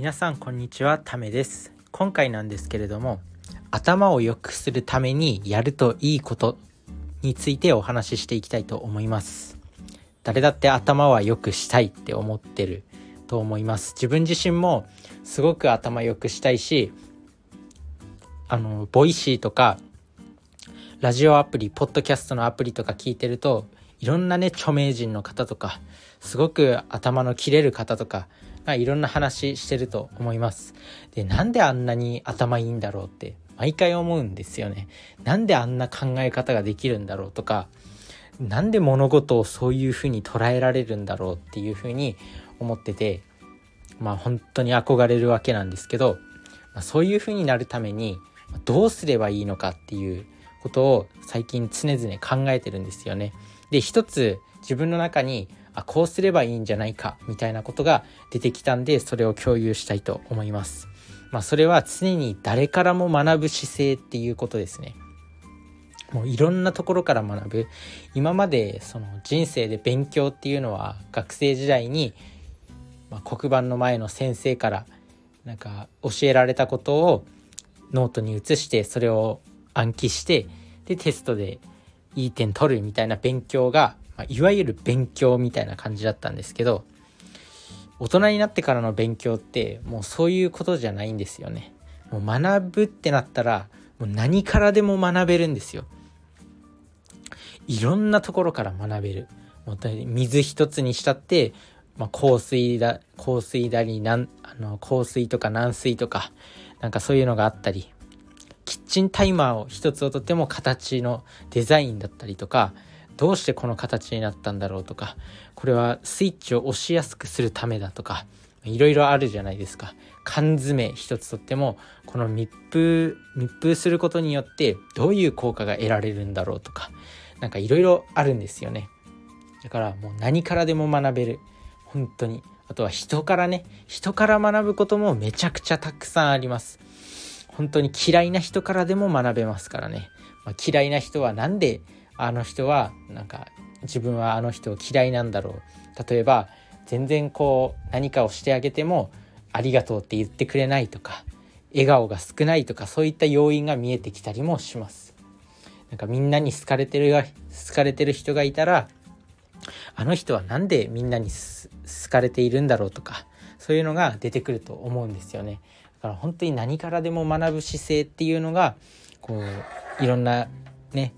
皆さんこんにちはためです。今回なんですけれども頭を良くするためにやるといいことについてお話ししていきたいと思います。誰だって頭は良くしたいって思ってると思います。自分自身もすごく頭良くしたいしあのボイシーとかラジオアプリポッドキャストのアプリとか聞いてるといろんなね著名人の方とかすごく頭の切れる方とかがいろんな話してると思いますでなんであんなに頭いいんだろうって毎回思うんですよねなんであんな考え方ができるんだろうとかなんで物事をそういうふうに捉えられるんだろうっていうふうに思っててまあ本当に憧れるわけなんですけど、まあ、そういうふうになるためにどうすればいいのかっていうことを最近常々考えてるんですよね。で一つ自分の中にあこうすればいいんじゃないかみたいなことが出てきたんでそれを共有したいと思います。まあ、それは常に誰からも学ぶ姿勢っていうことですね。もういろんなところから学ぶ今までその人生で勉強っていうのは学生時代に、まあ、黒板の前の先生からなんか教えられたことをノートに移してそれを暗記してでテストでいい点取るみたいな勉強が、まあ、いわゆる勉強みたいな感じだったんですけど大人になってからの勉強ってもうそういうことじゃないんですよね。もう学ぶってなったらもう何からでも学べるんですよ。いろんなところから学べる。もう水一つにしたって、まあ、香水だ香水だりなんあの香水とか軟水とかなんかそういうのがあったりキッチンタイマーを一つをとっても形のデザインだったりとかどうしてこの形になったんだろうとかこれはスイッチを押しやすくするためだとかいろいろあるじゃないですか。缶詰一つとってもこの密封密封することによってどういう効果が得られるんだろうとか何かいろいろあるんですよね。だからもう何からでも学べる。本当に。あとは人からね。人から学ぶこともめちゃくちゃたくさんあります。本当に嫌いな人からでも学べますからね、まあ、嫌いな人は何であの人はなんか自分はあの人を嫌いなんだろう。例えば全然こう何かをしてあげてもありがとうって言ってくれないとか笑顔が少ないとかそういった要因が見えてきたりもします。なんかみんなに好かれてるが好かれてる人がいたらあの人は何でみんなに好かれているんだろうとかそういうのが出てくると思うんですよね。だから本当に何からでも学ぶ姿勢っていうのがこういろんなね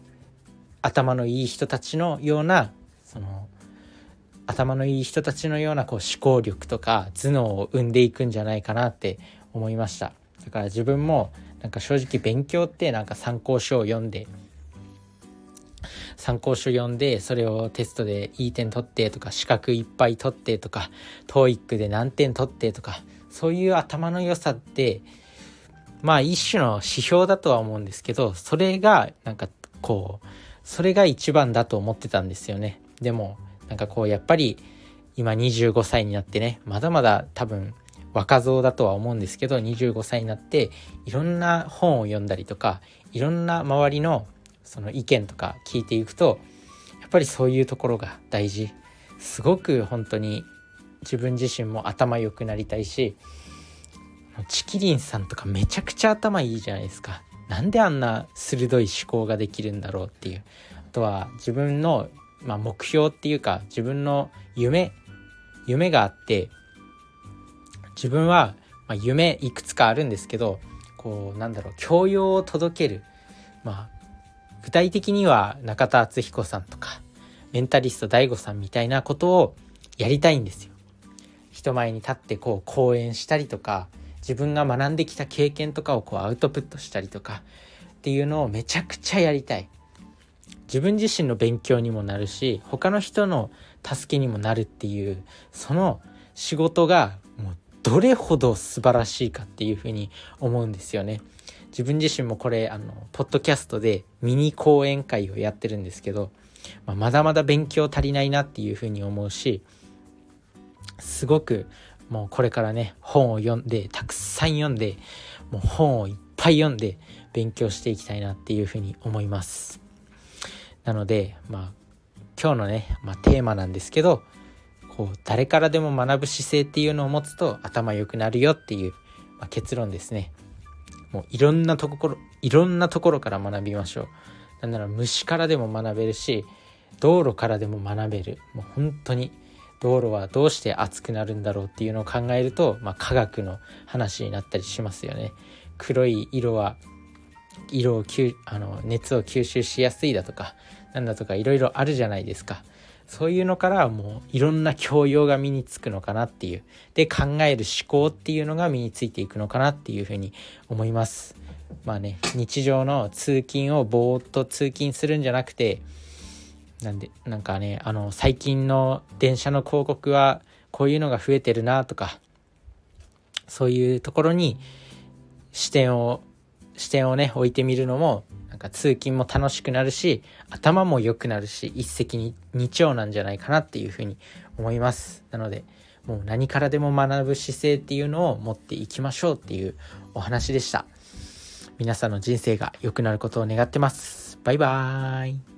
頭のいい人たちのようなその頭のいい人たちのようなこう思考力とか頭脳を生んでいくんじゃないかなって思いました。だから自分もなんか正直勉強ってなんか参考書を読んで参考書読んでそれをテストでいい点取ってとか資格いっぱい取ってとか TOEIC で何点取ってとかそういう頭の良さってまあ一種の指標だとは思うんですけどそれがなんかこうそれが一番だと思ってたんですよね。でもなんかこうやっぱり今25歳になってねまだまだ多分若造だとは思うんですけど25歳になっていろんな本を読んだりとかいろんな周りのその意見とか聞いていくとやっぱりそういうところが大事。すごく本当に自分自身も頭良くなりたいしチキリンさんとかめちゃくちゃ頭いいじゃないですか。なんであんな鋭い思考ができるんだろうっていう。あとは自分の、まあ、目標っていうか自分の夢。夢があって自分は、まあ、夢いくつかあるんですけどこうなんだろう教養を届ける。まあ具体的には中田敦彦さんとかメンタリスト DAIGO さんみたいなことをやりたいんですよ。人前に立ってこう講演したりとか自分が学んできた経験とかをこうアウトプットしたりとかっていうのをめちゃくちゃやりたい。自分自身の勉強にもなるし他の人の助けにもなるっていうその仕事がもうどれほど素晴らしいかっていうふうに思うんですよね。自分自身もこれあのポッドキャストでミニ講演会をやってるんですけど、まあ、まだまだ勉強足りないなっていうふうに思うしすごくもうこれからね本を読んでたくさん読んでもう本をいっぱい読んで勉強していきたいなっていうふうに思います。なのでまあ今日のね、まあ、テーマなんですけどこう誰からでも学ぶ姿勢っていうのを持つと頭良くなるよっていう、まあ、結論ですね。もういろんなところいろんなところから学びましょう。なんなら虫からでも学べるし道路からでも学べる。もう本当に道路はどうして熱くなるんだろうっていうのを考えると、まあ、科学の話になったりしますよね。黒い色は色を吸あの熱を吸収しやすいだとかなんだとかいろいろあるじゃないですか。そういうのからもういろんな教養が身につくのかなっていうで考える思考っていうのが身についていくのかなっていうふうに思いますまあね日常の通勤をぼーっと通勤するんじゃなくてなんでなんかねあの最近の電車の広告はこういうのが増えてるなとかそういうところに視点を視点をね置いてみるのもなんか通勤も楽しくなるし頭も良くなるし一石二鳥なんじゃないかなっていうふうに思います。なのでもう何からでも学ぶ姿勢っていうのを持っていきましょうっていうお話でした。皆さんの人生が良くなることを願ってます。バイバーイ。